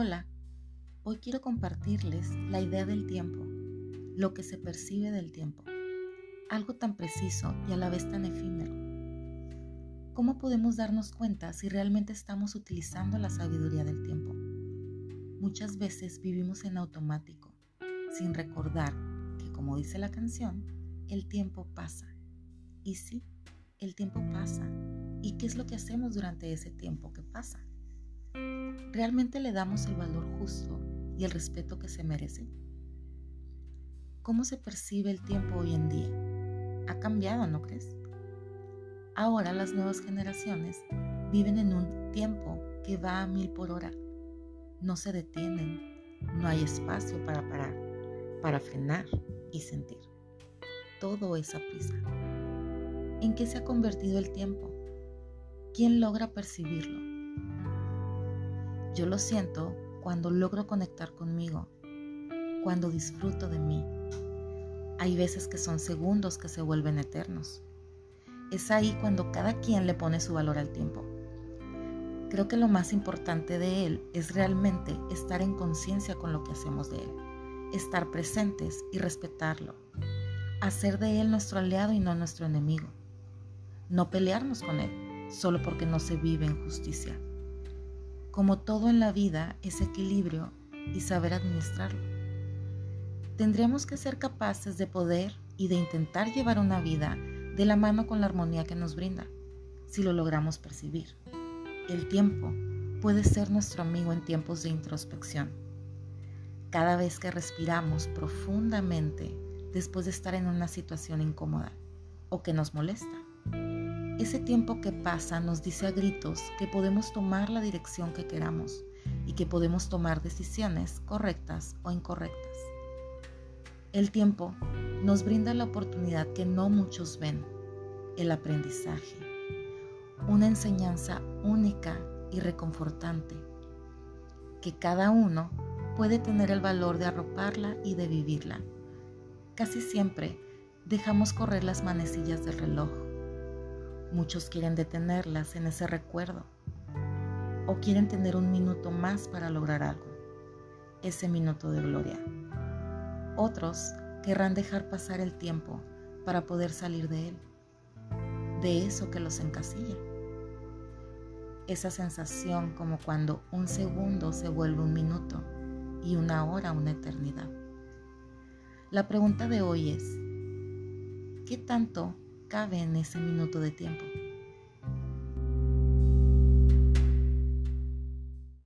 Hola, hoy quiero compartirles la idea del tiempo, lo que se percibe del tiempo, algo tan preciso y a la vez tan efímero. ¿Cómo podemos darnos cuenta si realmente estamos utilizando la sabiduría del tiempo? Muchas veces vivimos en automático, sin recordar que, como dice la canción, el tiempo pasa. Y sí, el tiempo pasa. ¿Y qué es lo que hacemos durante ese tiempo que pasa? ¿Realmente le damos el valor justo y el respeto que se merece? ¿Cómo se percibe el tiempo hoy en día? Ha cambiado, ¿no crees? Ahora las nuevas generaciones viven en un tiempo que va a mil por hora. No se detienen, no hay espacio para parar, para frenar y sentir. Todo es a prisa. ¿En qué se ha convertido el tiempo? ¿Quién logra percibirlo? Yo lo siento cuando logro conectar conmigo, cuando disfruto de mí. Hay veces que son segundos que se vuelven eternos. Es ahí cuando cada quien le pone su valor al tiempo. Creo que lo más importante de él es realmente estar en conciencia con lo que hacemos de él, estar presentes y respetarlo, hacer de él nuestro aliado y no nuestro enemigo, no pelearnos con él solo porque no se vive en justicia. Como todo en la vida es equilibrio y saber administrarlo. Tendremos que ser capaces de poder y de intentar llevar una vida de la mano con la armonía que nos brinda, si lo logramos percibir. El tiempo puede ser nuestro amigo en tiempos de introspección. Cada vez que respiramos profundamente después de estar en una situación incómoda o que nos molesta, ese tiempo que pasa nos dice a gritos que podemos tomar la dirección que queramos y que podemos tomar decisiones correctas o incorrectas. El tiempo nos brinda la oportunidad que no muchos ven, el aprendizaje, una enseñanza única y reconfortante, que cada uno puede tener el valor de arroparla y de vivirla. Casi siempre dejamos correr las manecillas del reloj Muchos quieren detenerlas en ese recuerdo o quieren tener un minuto más para lograr algo, ese minuto de gloria. Otros querrán dejar pasar el tiempo para poder salir de él, de eso que los encasilla. Esa sensación como cuando un segundo se vuelve un minuto y una hora una eternidad. La pregunta de hoy es, ¿qué tanto cabe en ese minuto de tiempo.